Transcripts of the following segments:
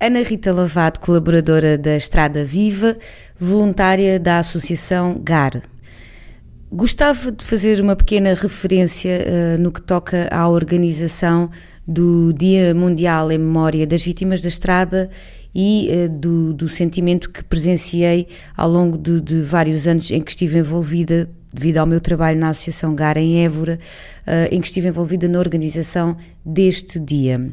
Ana Rita Lavado, colaboradora da Estrada Viva, voluntária da Associação GAR. Gostava de fazer uma pequena referência uh, no que toca à organização do Dia Mundial em Memória das Vítimas da Estrada e uh, do, do, sentimento que presenciei ao longo de, de, vários anos em que estive envolvida, devido ao meu trabalho na Associação GAR em Évora, uh, em que estive envolvida na organização deste dia.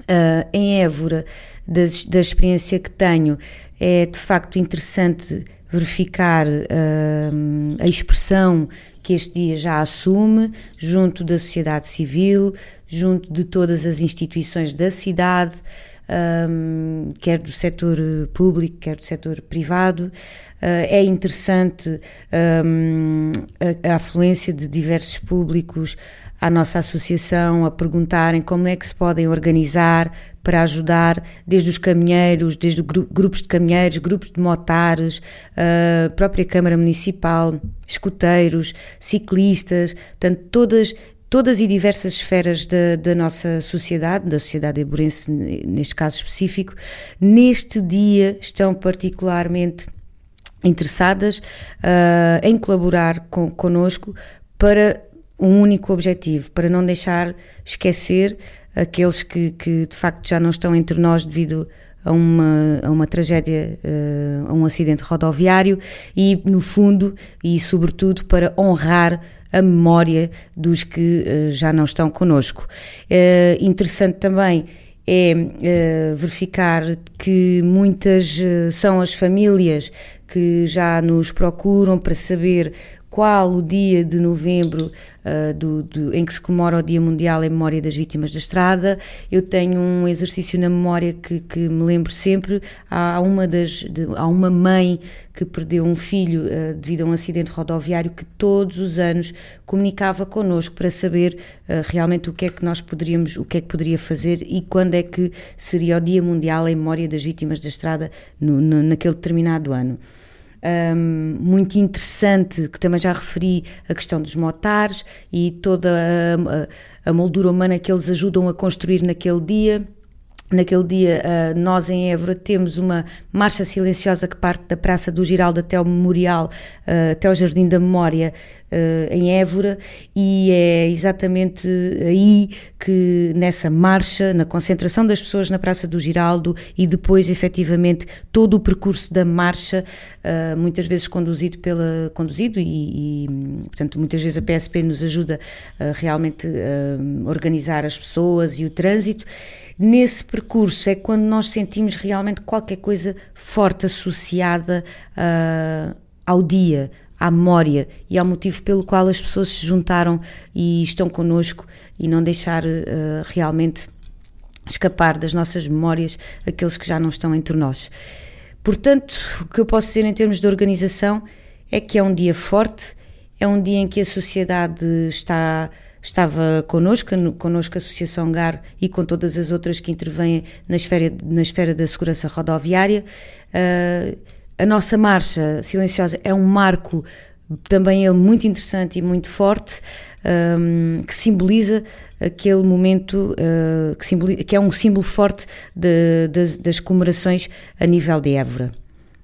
Uh, em Évora, da, experiência que tenho, é de facto interessante verificar uh, a expressão que este dia já assume junto da sociedade civil, junto de todas as instituições da cidade, um, quer do setor público, quer do setor privado. Uh, é interessante um, a, a afluência de diversos públicos à nossa associação a perguntarem como é que se podem organizar para ajudar desde os caminheiros, desde gru grupos de caminheiros, grupos de motares, a própria Câmara Municipal, escuteiros, ciclistas, portanto, todas todas e diversas esferas da, da, nossa sociedade, da sociedade eburense neste caso específico, neste dia estão particularmente interessadas uh, em colaborar com, connosco para um único objetivo, para não deixar esquecer aqueles que, que de facto já não estão entre nós devido a uma, a uma tragédia, eh, a um acidente rodoviário e, no fundo, e sobretudo para honrar a memória dos que eh, já não estão connosco. É interessante também é verificar que muitas são as famílias que já nos procuram para saber qual o dia de novembro uh, do, do, em que se comemora o Dia Mundial em Memória das Vítimas da Estrada. Eu tenho um exercício na memória que, que me lembro sempre. Há uma, das, de, há uma mãe que perdeu um filho uh, devido a um acidente rodoviário que todos os anos comunicava connosco para saber uh, realmente o que é que nós poderíamos, o que é que poderia fazer e quando é que seria o Dia Mundial em Memória das Vítimas da Estrada no, no, naquele determinado ano um, muito interessante, que também já referi, a questão dos motares e toda a, a, a moldura humana que eles ajudam a construir naquele dia. Naquele dia, nós em Évora temos uma marcha silenciosa que parte da Praça do Giraldo até o Memorial, até o Jardim da Memória, em Évora, e é exatamente aí que, nessa marcha, na concentração das pessoas na Praça do Giraldo e depois, efetivamente, todo o percurso da marcha, muitas vezes conduzido pela. conduzido e, e portanto, muitas vezes a PSP nos ajuda realmente a organizar as pessoas e o trânsito nesse percurso é quando nós sentimos realmente qualquer coisa forte associada uh, ao dia, à memória e ao motivo pelo qual as pessoas se juntaram e estão connosco e não deixar uh, realmente escapar das nossas memórias aqueles que já não estão entre nós. Portanto, o que eu posso dizer em termos de organização é que é um dia forte, é um dia em que a sociedade está estava connosco, connosco a Associação GAR e com todas as outras que intervêm na esfera, na esfera da segurança rodoviária. Uh, a nossa marcha silenciosa é um marco também ele muito interessante e muito forte, um, que simboliza aquele momento, uh, que, simboliza, que, é um símbolo forte de, de, das comemorações a nível de Évora.